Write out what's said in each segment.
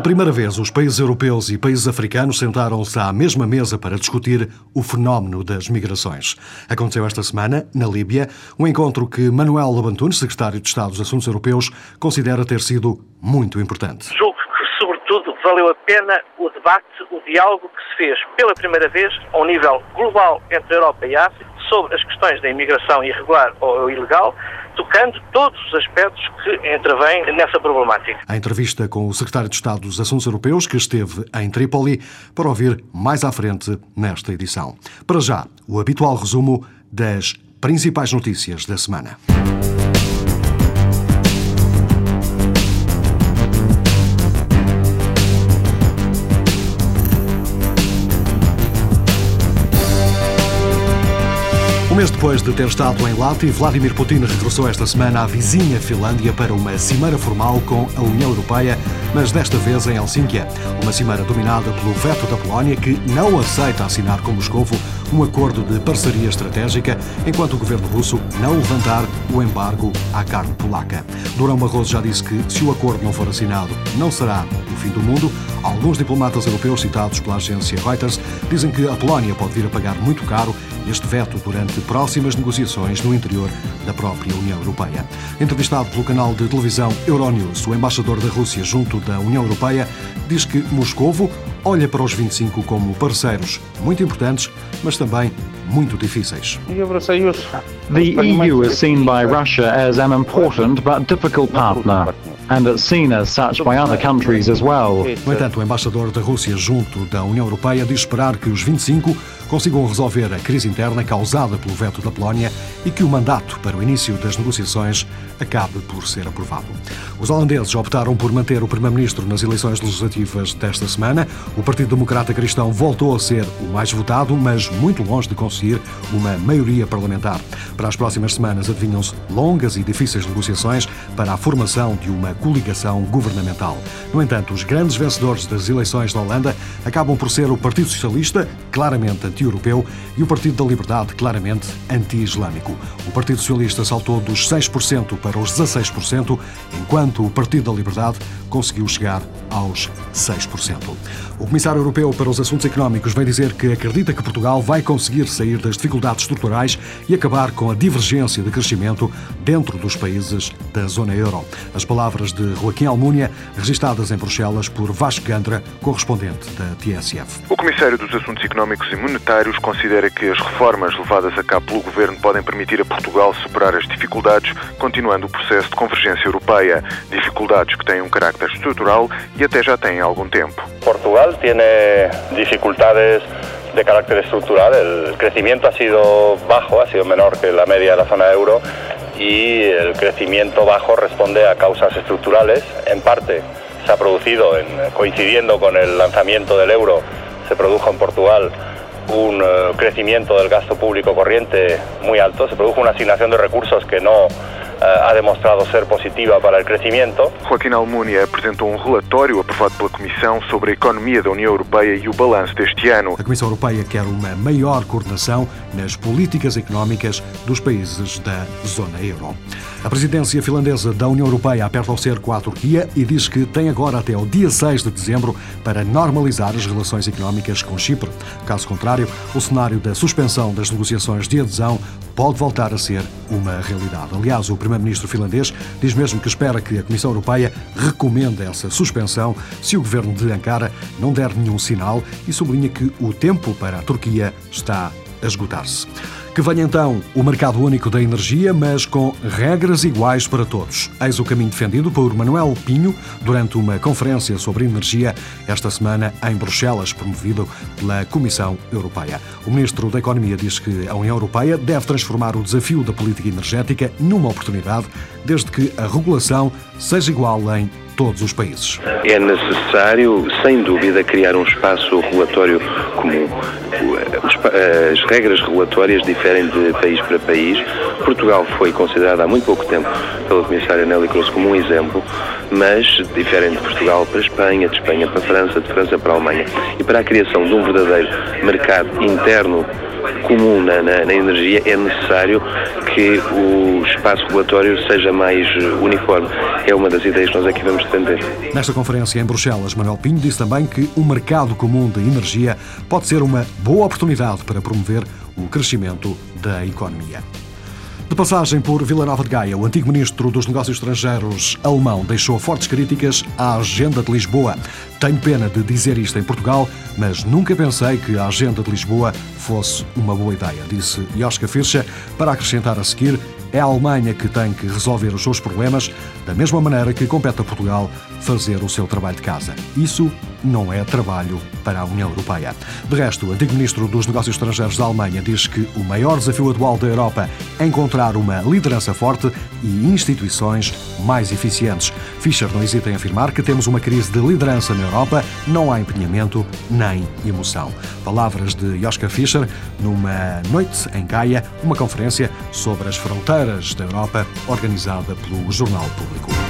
Pela primeira vez, os países europeus e países africanos sentaram-se à mesma mesa para discutir o fenómeno das migrações. Aconteceu esta semana, na Líbia, um encontro que Manuel Lobantunes, secretário de Estado dos Assuntos Europeus, considera ter sido muito importante. Julgo que, sobretudo, valeu a pena o debate, o diálogo que se fez pela primeira vez, a um nível global entre a Europa e a África, sobre as questões da imigração irregular ou ilegal, tocando todos os aspectos que intervêm nessa problemática. A entrevista com o secretário de Estado dos Assuntos Europeus, que esteve em Trípoli, para ouvir mais à frente nesta edição. Para já, o habitual resumo das principais notícias da semana. Mês depois de ter estado em Lati, Vladimir Putin regressou esta semana à vizinha Finlândia para uma cimeira formal com a União Europeia, mas desta vez em Helsínquia. Uma cimeira dominada pelo veto da Polónia, que não aceita assinar com Moscovo um acordo de parceria estratégica, enquanto o governo russo não levantar o embargo à carne polaca. Durão Barroso já disse que, se o acordo não for assinado, não será o fim do mundo. Alguns diplomatas europeus citados pela agência Reuters dizem que a Polónia pode vir a pagar muito caro este veto durante próximas negociações no interior da própria União Europeia. Entrevistado pelo canal de televisão Euronews, o embaixador da Rússia junto da União Europeia diz que Moscovo olha para os 25 como parceiros muito importantes, mas também muito difíceis. The EU is seen by Russia as an important but difficult partner. and seen as such by other countries as well. No entanto, o embaixador da Rússia junto da União Europeia diz esperar que os 25 consigam resolver a crise interna causada pelo veto da Polónia e que o mandato para o início das negociações acabe por ser aprovado. Os holandeses optaram por manter o primeiro-ministro nas eleições legislativas desta semana. O Partido Democrata Cristão voltou a ser o mais votado, mas muito longe de conseguir uma maioria parlamentar. Para as próximas semanas adivinham-se longas e difíceis negociações para a formação de uma coligação governamental. No entanto, os grandes vencedores das eleições da Holanda acabam por ser o Partido Socialista, claramente anti-europeu, e o Partido da Liberdade, claramente anti-islâmico. O Partido Socialista saltou dos 6% para os 16%, enquanto o Partido da Liberdade conseguiu chegar aos 6%. O Comissário Europeu para os Assuntos Económicos vem dizer que acredita que Portugal vai conseguir sair das dificuldades estruturais e acabar com a divergência de crescimento dentro dos países da zona euro. As palavras de Joaquim Almunia, registadas em Bruxelas por Vasco Gandra, correspondente da TSF. O Comissário dos Assuntos Económicos e Monetários considera que as reformas levadas a cabo pelo Governo podem permitir a Portugal superar as dificuldades, continuando o processo de convergência europeia. Dificuldades que têm um carácter estrutural y até ya tiene algún tiempo. Portugal tiene dificultades de carácter estructural. El crecimiento ha sido bajo, ha sido menor que la media de la zona euro y el crecimiento bajo responde a causas estructurales. En parte se ha producido, en, coincidiendo con el lanzamiento del euro, se produjo en Portugal un eh, crecimiento del gasto público corriente muy alto, se produjo una asignación de recursos que no Eh, ha demonstrado ser positiva para o crescimento. Joaquim Almunia apresentou um relatório aprovado pela Comissão sobre a economia da União Europeia e o balanço deste ano. A Comissão Europeia quer uma maior coordenação nas políticas económicas dos países da zona euro. A presidência finlandesa da União Europeia aperta o cerco à Turquia e diz que tem agora até o dia 6 de dezembro para normalizar as relações económicas com Chipre. Caso contrário, o cenário da suspensão das negociações de adesão pode voltar a ser uma realidade. Aliás, o primeiro-ministro finlandês diz mesmo que espera que a Comissão Europeia recomende essa suspensão se o governo de Ankara não der nenhum sinal e sublinha que o tempo para a Turquia está a esgotar-se. Que venha então o mercado único da energia, mas com regras iguais para todos. Eis o caminho defendido por Manuel Pinho durante uma conferência sobre energia esta semana em Bruxelas, promovido pela Comissão Europeia. O ministro da Economia diz que a União Europeia deve transformar o desafio da política energética numa oportunidade, desde que a regulação seja igual em todos os países. É necessário, sem dúvida, criar um espaço regulatório comum. As regras regulatórias diferem de país para país. Portugal foi considerado há muito pouco tempo pela comissária Nelly Cruz como um exemplo, mas diferem de Portugal para a Espanha, de Espanha para a França, de França para a Alemanha. E para a criação de um verdadeiro mercado interno comum na, na, na, energia, é necessário que o espaço regulatório seja mais uniforme. É uma das ideias que nós aqui vamos defender. Nesta conferência em Bruxelas, Manuel Pinho disse também que o mercado comum de energia pode ser uma boa oportunidade para promover o crescimento da economia. De passagem por Vila Nova de Gaia, o antigo ministro dos Negócios Estrangeiros alemão deixou fortes críticas à agenda de Lisboa. Tenho pena de dizer isto em Portugal, mas nunca pensei que a agenda de Lisboa fosse uma boa ideia, disse Joschka Fischer, para acrescentar a seguir é a Alemanha que tem que resolver os seus problemas, da mesma maneira que compete a Portugal fazer o seu trabalho de casa. Isso não é trabalho para a União Europeia. De resto, o antigo ministro dos Negócios Estrangeiros da Alemanha diz que o maior desafio atual da Europa é encontrar uma liderança forte e instituições mais eficientes. Fischer não hesita em afirmar que temos uma crise de liderança na Europa, não há empenhamento nem emoção. Palavras de Joschka Fischer numa noite em Gaia, uma conferência sobre as fronteiras da Europa organizada pelo Jornal Público.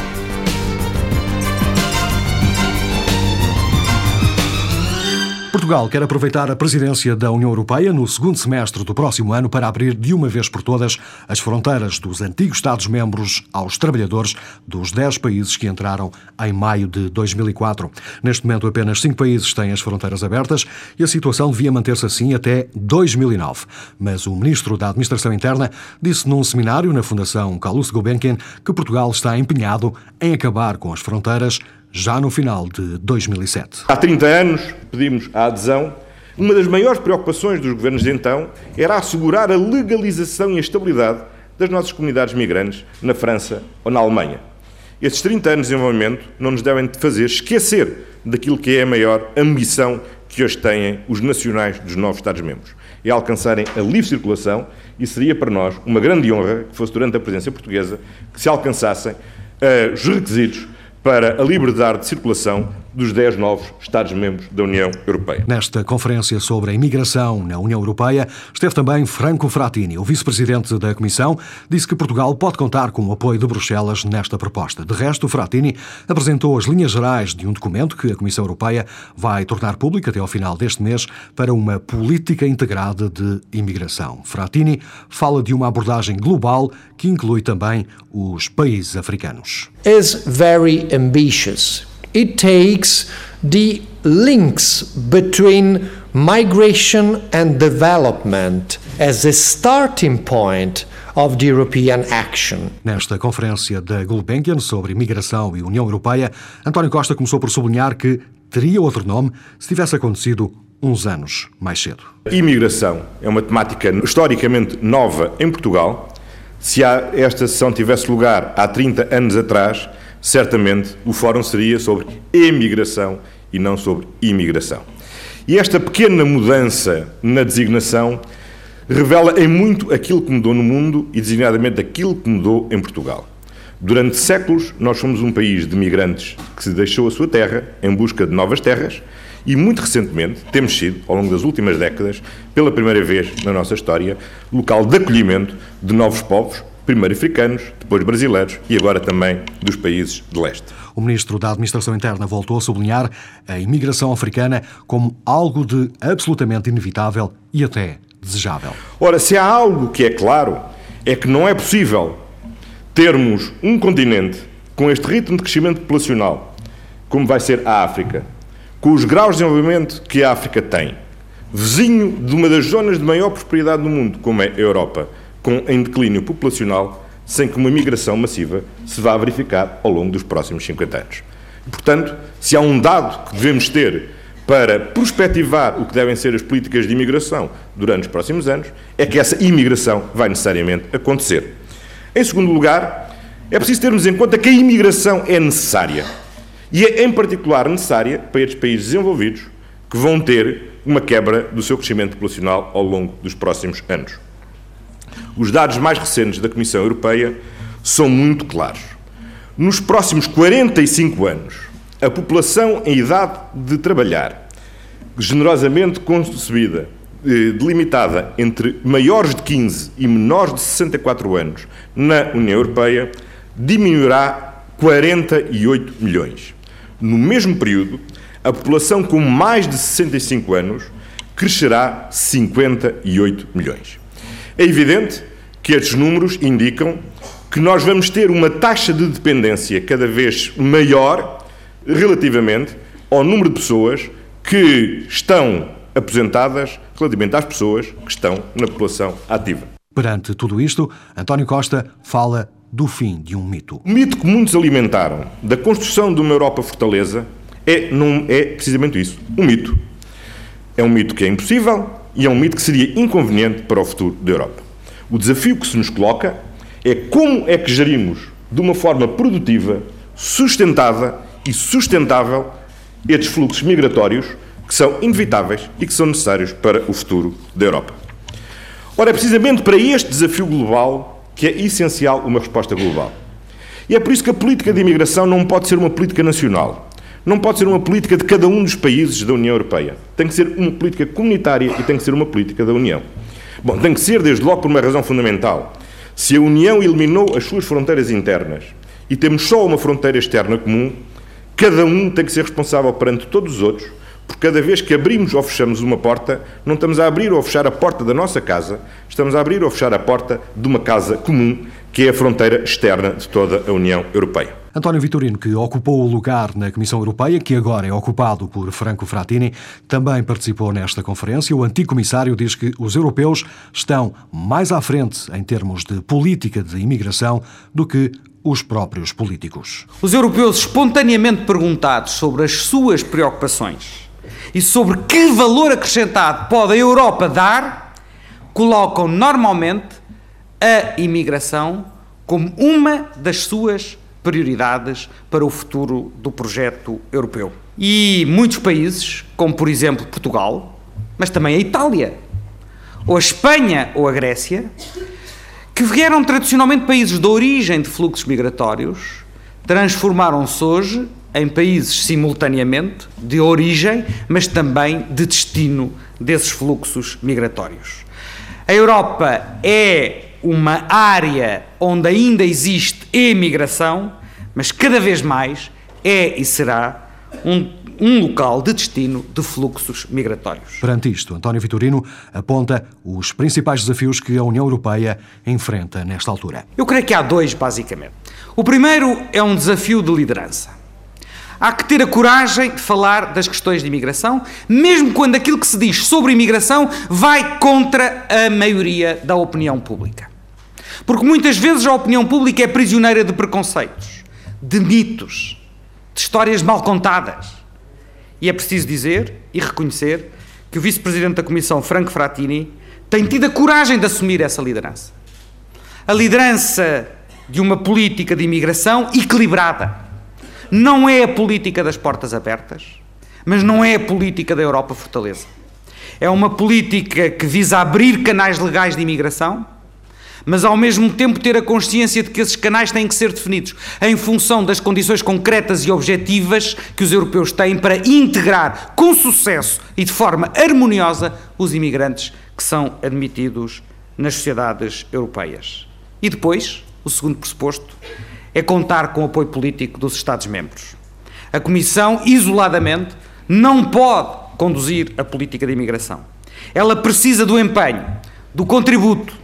Portugal quer aproveitar a presidência da União Europeia no segundo semestre do próximo ano para abrir de uma vez por todas as fronteiras dos antigos Estados-membros aos trabalhadores dos 10 países que entraram em maio de 2004. Neste momento, apenas 5 países têm as fronteiras abertas e a situação devia manter-se assim até 2009. Mas o ministro da Administração Interna disse num seminário na Fundação Calouste Gulbenkian que Portugal está empenhado em acabar com as fronteiras já no final de 2007. Há 30 anos pedimos a adesão. Uma das maiores preocupações dos governos de então era assegurar a legalização e a estabilidade das nossas comunidades migrantes na França ou na Alemanha. Esses 30 anos de desenvolvimento não nos devem fazer esquecer daquilo que é a maior ambição que hoje têm os nacionais dos novos Estados-membros. É alcançarem a livre circulação e seria para nós uma grande honra que fosse durante a presença portuguesa que se alcançassem uh, os requisitos para a liberdade de circulação dos 10 novos Estados-membros da União Europeia. Nesta conferência sobre a imigração na União Europeia, esteve também Franco Frattini, o vice-presidente da Comissão, disse que Portugal pode contar com o apoio de Bruxelas nesta proposta. De resto, Frattini apresentou as linhas gerais de um documento que a Comissão Europeia vai tornar público até ao final deste mês para uma política integrada de imigração. Frattini fala de uma abordagem global que inclui também os países africanos. Is very ambitious it takes the links between migration and development as a starting point of the European action. Nesta conferência da Gulbenkian sobre imigração e União Europeia, António Costa começou por sublinhar que teria outro nome se tivesse acontecido uns anos mais cedo. Imigração é uma temática historicamente nova em Portugal. Se esta sessão tivesse lugar há 30 anos atrás, certamente o fórum seria sobre emigração e não sobre imigração. E esta pequena mudança na designação revela em muito aquilo que mudou no mundo e, designadamente, aquilo que mudou em Portugal. Durante séculos, nós fomos um país de migrantes que se deixou a sua terra em busca de novas terras e, muito recentemente, temos sido, ao longo das últimas décadas, pela primeira vez na nossa história, local de acolhimento de novos povos, primeiro africanos, depois brasileiros e agora também dos países de leste. O ministro da Administração Interna voltou a sublinhar a imigração africana como algo de absolutamente inevitável e até desejável. Ora, se há algo que é claro, é que não é possível termos um continente com este ritmo de crescimento populacional, como vai ser a África, com os graus de desenvolvimento que a África tem, vizinho de uma das zonas de maior prosperidade do mundo, como é a Europa, com, em declínio populacional, sem que uma migração massiva se vá verificar ao longo dos próximos 50 anos. Portanto, se há um dado que devemos ter para prospectivar o que devem ser as políticas de imigração durante os próximos anos, é que essa imigração vai necessariamente acontecer. Em segundo lugar, é preciso termos em conta que a imigração é necessária. E é, em particular, necessária para estes países desenvolvidos que vão ter uma quebra do seu crescimento populacional ao longo dos próximos anos. Os dados mais recentes da Comissão Europeia são muito claros. Nos próximos 45 anos, a população em idade de trabalhar, generosamente concebida eh, delimitada entre maiores de 15 e menores de 64 anos na União Europeia diminuirá 48 milhões. No mesmo período, a população com mais de 65 anos crescerá 58 milhões. É evidente que estes números indicam que nós vamos ter uma taxa de dependência cada vez maior relativamente ao número de pessoas que estão aposentadas relativamente às pessoas que estão na população ativa. Perante tudo isto, António Costa fala do fim de um mito. O mito que muitos alimentaram da construção de uma Europa fortaleza é, não é precisamente isso, um mito. É um mito que é impossível e é um mito que seria inconveniente para o futuro da Europa. O desafio que se nos coloca é como é que gerimos de uma forma produtiva, sustentada e sustentável estes fluxos migratórios que são inevitáveis e que são necessários para o futuro da Europa. Ora, é precisamente para este desafio global que é essencial uma resposta global. E é por isso que a política de imigração não pode ser uma política nacional. Não pode ser uma política de cada um dos países da União Europeia. Tem que ser uma política comunitária e tem que ser uma política da União. Bom, tem que ser, desde logo, por uma razão fundamental. Se a União eliminou as suas fronteiras internas e temos só uma fronteira externa comum, cada um tem que ser responsável perante todos os outros, porque cada vez que abrimos ou fechamos uma porta, não estamos a abrir ou fechar a porta da nossa casa, estamos a abrir ou fechar a porta de uma casa comum, que é a fronteira externa de toda a União Europeia. António Vitorino, que ocupou o lugar na Comissão Europeia, que agora é ocupado por Franco Frattini, também participou nesta conferência. O antigo comissário diz que os europeus estão mais à frente em termos de política de imigração do que os próprios políticos. Os europeus espontaneamente perguntados sobre as suas preocupações e sobre que valor acrescentado pode a Europa dar, colocam normalmente a imigração como uma das suas prioridades para o futuro do projeto europeu. E muitos países, como por exemplo Portugal, mas também a Itália, ou a Espanha ou a Grécia, que vieram tradicionalmente países de origem de fluxos migratórios, transformaram-se hoje em países simultaneamente de origem, mas também de destino desses fluxos migratórios. A Europa é uma área onde ainda existe emigração, mas cada vez mais é e será um, um local de destino de fluxos migratórios. Perante isto, António Vitorino aponta os principais desafios que a União Europeia enfrenta nesta altura. Eu creio que há dois, basicamente. O primeiro é um desafio de liderança. Há que ter a coragem de falar das questões de imigração, mesmo quando aquilo que se diz sobre imigração vai contra a maioria da opinião pública. Porque muitas vezes a opinião pública é prisioneira de preconceitos, de mitos, de histórias mal contadas. E é preciso dizer e reconhecer que o vice-presidente da Comissão, Franco Frattini, tem tido a coragem de assumir essa liderança. A liderança de uma política de imigração equilibrada. Não é a política das portas abertas, mas não é a política da Europa Fortaleza. É uma política que visa abrir canais legais de imigração mas ao mesmo tempo ter a consciência de que esses canais têm que ser definidos em função das condições concretas e objetivas que os europeus têm para integrar com sucesso e de forma harmoniosa os imigrantes que são admitidos nas sociedades europeias. E depois, o segundo pressuposto, é contar com o apoio político dos Estados-membros. A Comissão, isoladamente, não pode conduzir a política de imigração. Ela precisa do empenho, do contributo,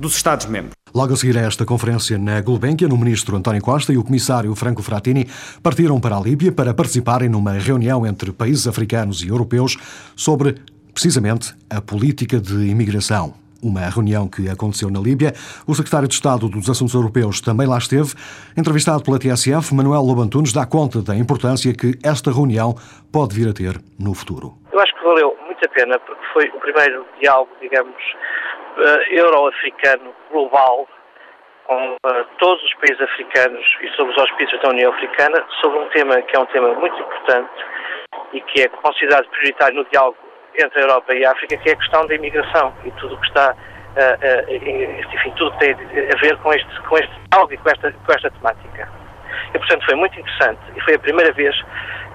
dos Estados-membros. Logo a seguir a esta conferência na Gulbenkian, o ministro António Costa e o comissário Franco Frattini partiram para a Líbia para participarem numa reunião entre países africanos e europeus sobre, precisamente, a política de imigração. Uma reunião que aconteceu na Líbia. O secretário de Estado dos Assuntos Europeus também lá esteve. Entrevistado pela TSF, Manuel Lobantunes dá conta da importância que esta reunião pode vir a ter no futuro. Eu acho que valeu muito a pena, porque foi o primeiro diálogo, digamos, uh, euro-africano global com uh, todos os países africanos e sobre os auspícios da União Africana sobre um tema que é um tema muito importante e que é considerado prioritário no diálogo entre a Europa e a África, que é a questão da imigração e tudo o que está, uh, enfim, tudo tem a ver com este, com este diálogo e com esta, com esta temática. E, portanto, foi muito interessante e foi a primeira vez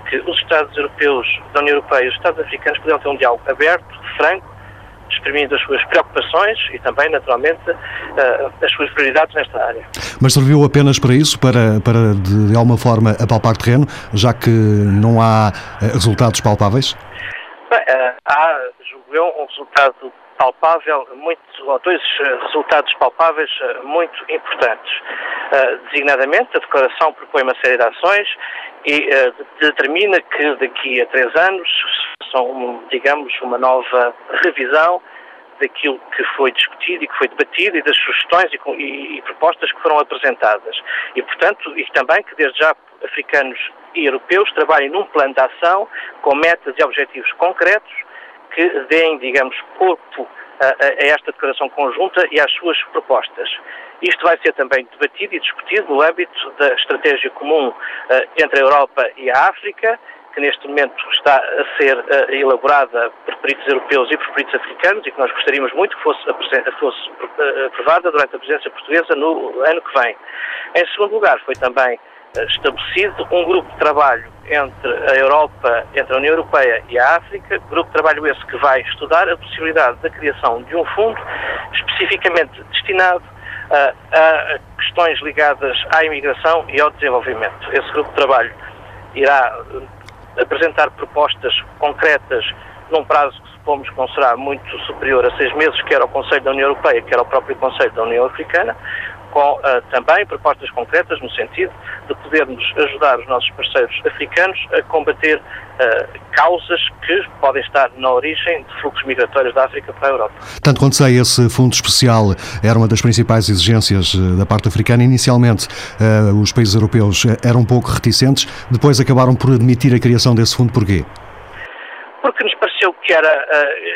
que os Estados europeus da União Europeia e os Estados africanos puderam ter um diálogo aberto, franco, exprimindo as suas preocupações e também, naturalmente, as suas prioridades nesta área. Mas serviu apenas para isso, para, para de alguma forma apalpar terreno, já que não há resultados palpáveis? Bem, há, julgo eu, um resultado palpável, muito, ou dois resultados palpáveis muito importantes. Uh, designadamente, a declaração propõe uma série de ações e determina que daqui a três anos são, digamos, uma nova revisão daquilo que foi discutido e que foi debatido e das sugestões e, e, e, propostas que foram apresentadas. E, portanto, e também que desde já africanos e europeus trabalhem num plano de ação com metas e objetivos concretos que deem, digamos, corpo a, a esta declaração conjunta e às suas propostas. Isto vai ser também debatido e discutido no âmbito da estratégia comum uh, entre a Europa e a África, que neste momento está a ser uh, elaborada por peritos europeus e por peritos africanos e que nós gostaríamos muito que fosse, fosse uh, aprovada durante a presidência portuguesa no ano que vem. Em segundo lugar, foi também estabelecido um grupo de trabalho entre a Europa, entre a União Europeia e a África, grupo de trabalho esse que vai estudar a possibilidade da criação de um fundo especificamente destinado a, a questões ligadas à imigração e ao desenvolvimento. Esse grupo de trabalho irá eh, apresentar propostas concretas num prazo que supomos que não será muito superior a seis meses, quer ao Conselho da União Europeia, quer ao próprio Conselho da União Africana, com uh, também propostas concretas no sentido de podermos ajudar os nossos parceiros africanos a combater uh, causas que podem estar na origem de fluxos migratórios da África para a Europa. Tanto quanto sei, esse fundo especial era uma das principais exigências eh, da parte africana. Inicialmente, uh, os países europeus eram um pouco reticentes, depois acabaram por admitir a criação desse fundo. Porquê? Porque nos pareceu que era,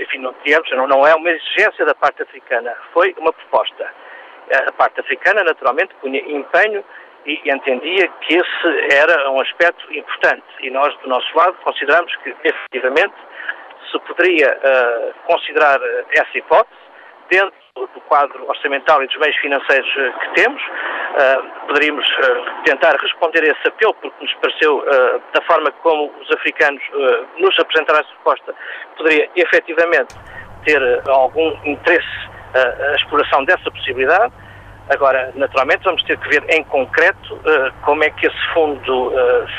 enfim, não, digamos, não é uma exigência da parte africana, foi uma proposta a parte africana, naturalmente, punha empenho e entendia que esse era um aspecto importante. E nós, do nosso lado, consideramos que, efetivamente, se poderia uh, considerar essa hipótese dentro do quadro orçamental e dos meios financeiros uh, que temos. Uh, poderíamos tentar responder a esse apelo, porque nos pareceu, da forma como os africanos nos apresentaram essa proposta, poderia efetivamente ter algum interesse a, exploração dessa possibilidade. Agora, naturalmente, vamos ter que ver em concreto uh, como é que esse fundo uh,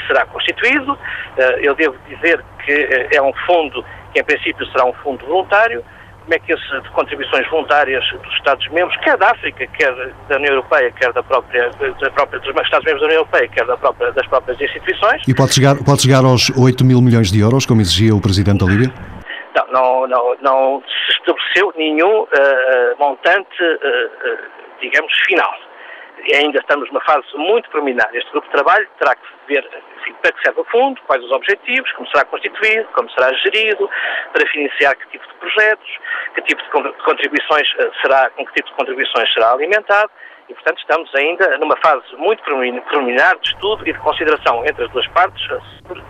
será constituído. Uh, eu devo dizer que é um fundo que, em princípio, será um fundo voluntário. Como é que esse de contribuições voluntárias dos Estados-membros, quer da África, quer da União Europeia, quer da própria, da própria dos Estados-membros da União Europeia, quer da própria, das próprias instituições. E pode chegar, pode chegar aos 8 mil milhões de euros, como exigia o Presidente da Líbia? Não, não, não, se estabeleceu nenhum uh, montante, uh, digamos, final. Ainda estamos numa fase muito preliminar. Este grupo de trabalho terá que ver enfim, para que serve o fundo, quais os objetivos, como será constituído, como será gerido, para financiar que tipo de projetos, que tipo de contribuições será, com que tipo de contribuições será alimentado e, portanto, estamos ainda numa fase muito preliminar de estudo e de consideração entre as duas partes sobre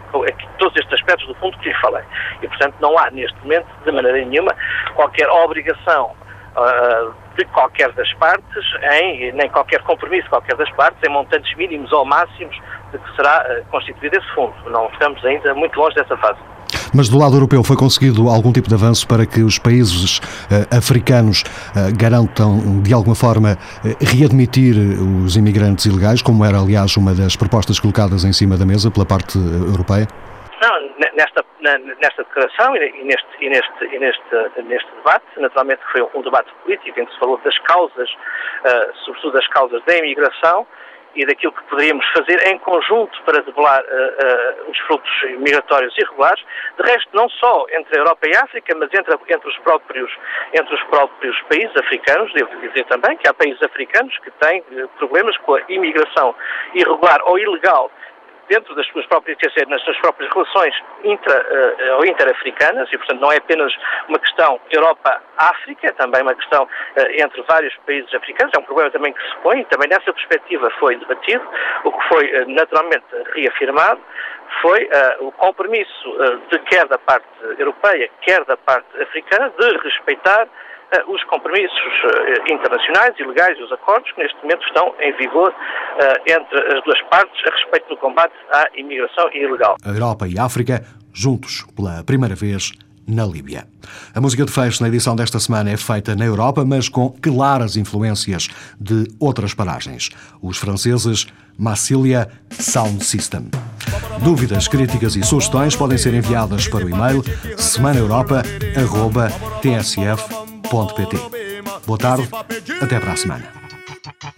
todos estes aspectos do fundo que lhe falei. E, portanto, não há neste momento, de maneira nenhuma, qualquer obrigação uh, de qualquer das partes, em, nem qualquer compromisso de qualquer das partes, em montantes mínimos ou máximos de que será uh, constituído esse fundo. Não estamos ainda muito longe dessa fase. Mas do lado europeu foi conseguido algum tipo de avanço para que os países uh, africanos uh, garantam, de alguma forma, uh, readmitir os imigrantes ilegais, como era, aliás, uma das propostas colocadas em cima da mesa pela parte europeia? Não, nesta, nesta declaração e neste, e, neste, e neste, neste debate, naturalmente foi um debate político em que se falou das causas, sobretudo das causas da imigração, e daquilo que poderíamos fazer em conjunto para debelar uh, uh, os fluxos migratórios irregulares, de resto não só entre a Europa e a África, mas entre, entre, os, próprios, entre os próprios países africanos, devo dizer também que há países africanos que têm uh, problemas com a imigração irregular ou ilegal dentro das suas próprias, quer dizer, nas suas próprias relações intra uh, ou interafricanas, e portanto não é apenas uma questão Europa-África, é também uma questão uh, entre vários países africanos, é um problema também que se põe, e também nessa perspectiva foi debatido, o que foi uh, naturalmente reafirmado foi o compromisso de quer da parte europeia, quer da parte africana, de respeitar os compromissos eh, internacionais e legais e os acordos que neste momento estão em vigor eh, entre as duas partes a respeito do combate à imigração ilegal. A Europa e a África juntos pela primeira vez na Líbia. A música de fecho na edição desta semana é feita na Europa, mas com claras influências de outras paragens. Os franceses Massilia Sound System. Dúvidas, críticas e sugestões podem ser enviadas para o e-mail semanaeuropa.tsf.pt. Boa tarde, até para a semana.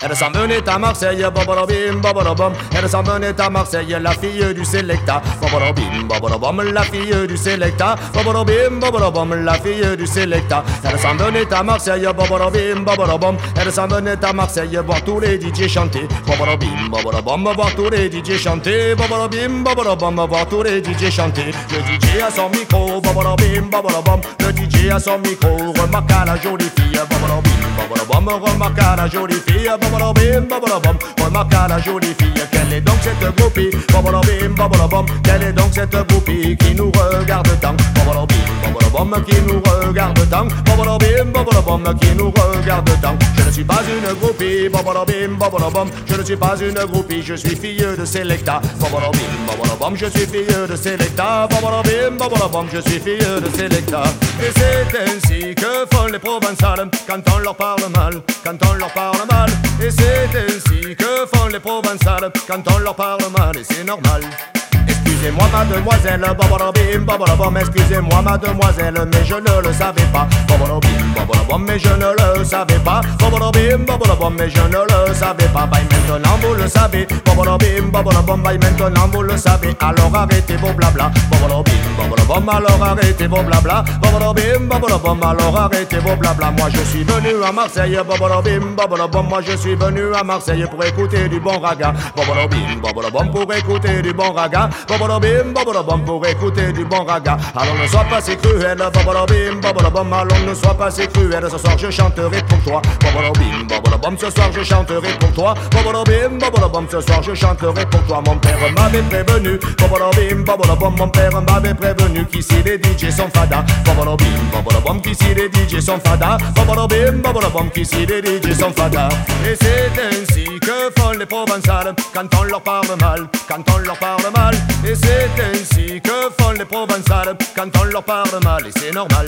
Elle s'en venait à Marseille, bobolobim, bobolobom. Elle s'en venait à Marseille, la fille du Selecta. Bobolobim, bobolobom, la fille du Selecta. Bobolobim, bobolobom, la fille du Selecta. Elle s'en venait à Marseille, bobolobim, bobolobom. Elle s'en venait à Marseille, voir tous les DJ chanter. Bobolobim, bobolobom, voir tous les DJ chanter. Bobolobim, bobolobom, voir tous les DJ chanter. Le DJ a son micro, bobolobim, bobolobom. Le DJ a son micro, remarque à la jolie fille. Bobolobim, bobolobom, remarque à la jolie fille bobolobim, bobolobom. Remarque à la jolie fille, quelle est donc cette groupie Bobolobim, bobolobom. Quelle est donc cette groupie qui nous regarde tant Bobolobim, bobolobom, qui nous regarde tant Bobolobim, bobolobom, qui nous regarde tant Je ne suis pas une groupie, bobolobim, bobolobom. Je ne suis pas une groupie, je suis fille de Selecta. Bobolobim, bobolobom, je suis fille de Selecta. Bobolobim, bobolobom, je suis fille de Selecta. Et c'est ainsi que font les provençales quand on leur parle mal, quand on leur parle mal. Et c'est ainsi que font les provençales quand on leur parle mal, et c'est normal. Excusez-moi mademoiselle, bobolobim, excusez-moi mais je ne le savais pas. Mais je ne le savais pas. Mais je ne le savais pas. Bye maintenant vous le savez. Bobolobim, maintenant vous le savez. Alors arrêtez vos blabla. Alors arrêtez vos blabla. Alors arrêtez vos blabla. Moi je suis venu à Marseille, moi je suis venu à Marseille pour écouter du bon raga. Pour écouter du bon raga. Bobolobom, pour écouter du bon raga. Alors ne sois pas si cruel, bobolobim, bobolobom, alors ne sois pas si cruel. Ce soir je chanterai pour toi. Bobolobim, bobolobom, ce soir je chanterai pour toi. Bobolobim, bobolobom, ce soir je chanterai pour toi. Mon père m'avait prévenu. Bobolobim, bobolobom, mon père m'avait prévenu qu'ici les DJ sont fada. Bobolobim, bobolobom, qu'ici les DJ sont fada. Bobolobim, bobolobom, qu'ici les DJ sont fada. Et c'est ainsi que font les provençales quand on leur parle mal, quand on leur parle mal. Et c'est ainsi que font les provençales quand on leur parle mal, et c'est normal.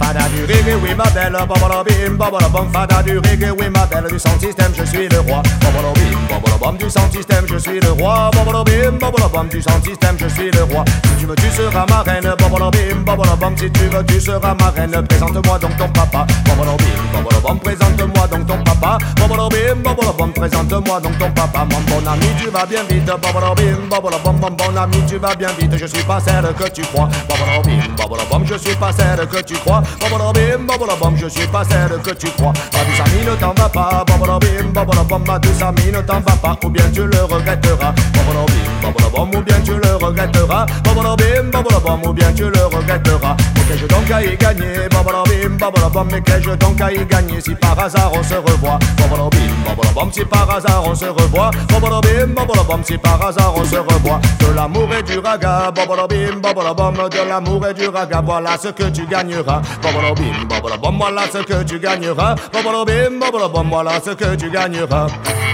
Fada du reggae, oui ma belle, bobolobim, bobolobom, fada du reggae, oui ma belle, du sound système, je suis le roi. Bobolobim, bobolobom, du sound système, je suis le roi. Bobolobim, bobolobom, du sound système, je suis le roi. Si tu veux, tu seras ma reine, bobolobim, bobolobom, si tu veux, tu seras ma reine. Présente-moi donc ton papa. Bobolobim, bobolobom, présente-moi donc ton papa. Bobolobim, bobolobom, présente-moi donc ton papa. Mon bon ami, tu vas bien vite, bobolobim, bobolobom, mon bon ami, tu vas bien vite. Je suis pas celle que tu crois. Bobolobim, bobolobom, je suis pas celle que tu crois. Bobolobim, bobolobom, je suis pas celle que tu crois. Ma douce amie ne t'en va pas. Bobolobim, bobolobom, ma douce amie ne t'en va pas. Ou bien tu le regretteras. Bobolobim, bobolobom, ou bien tu le regretteras. Bobolobim, bobolobom, ou bien tu le regretteras. Mais qu'ai-je donc à y gagner? Bobolobim, bobolobom, mais qu'ai-je donc à y gagner si par hasard on se revoit? Bobolobim, bobolobom, si par hasard on se revoit. Bobolobim, bobolobom, si par hasard on se revoit. De l'amour et du raga. Bobolobim, bobolobom, de l'amour et du raga. Voilà ce que tu gagneras. Bobolobim, bobolobom, voilà ce que tu gagneras. Bobolobim, bobolobom, voilà ce que tu gagneras.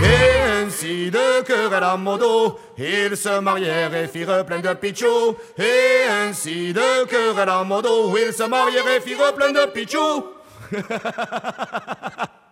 Et ainsi de querelle à modo, ils se marièrent et firent plein de pichou. Et ainsi de querelle à modo, ils se marièrent et firent plein de pichou.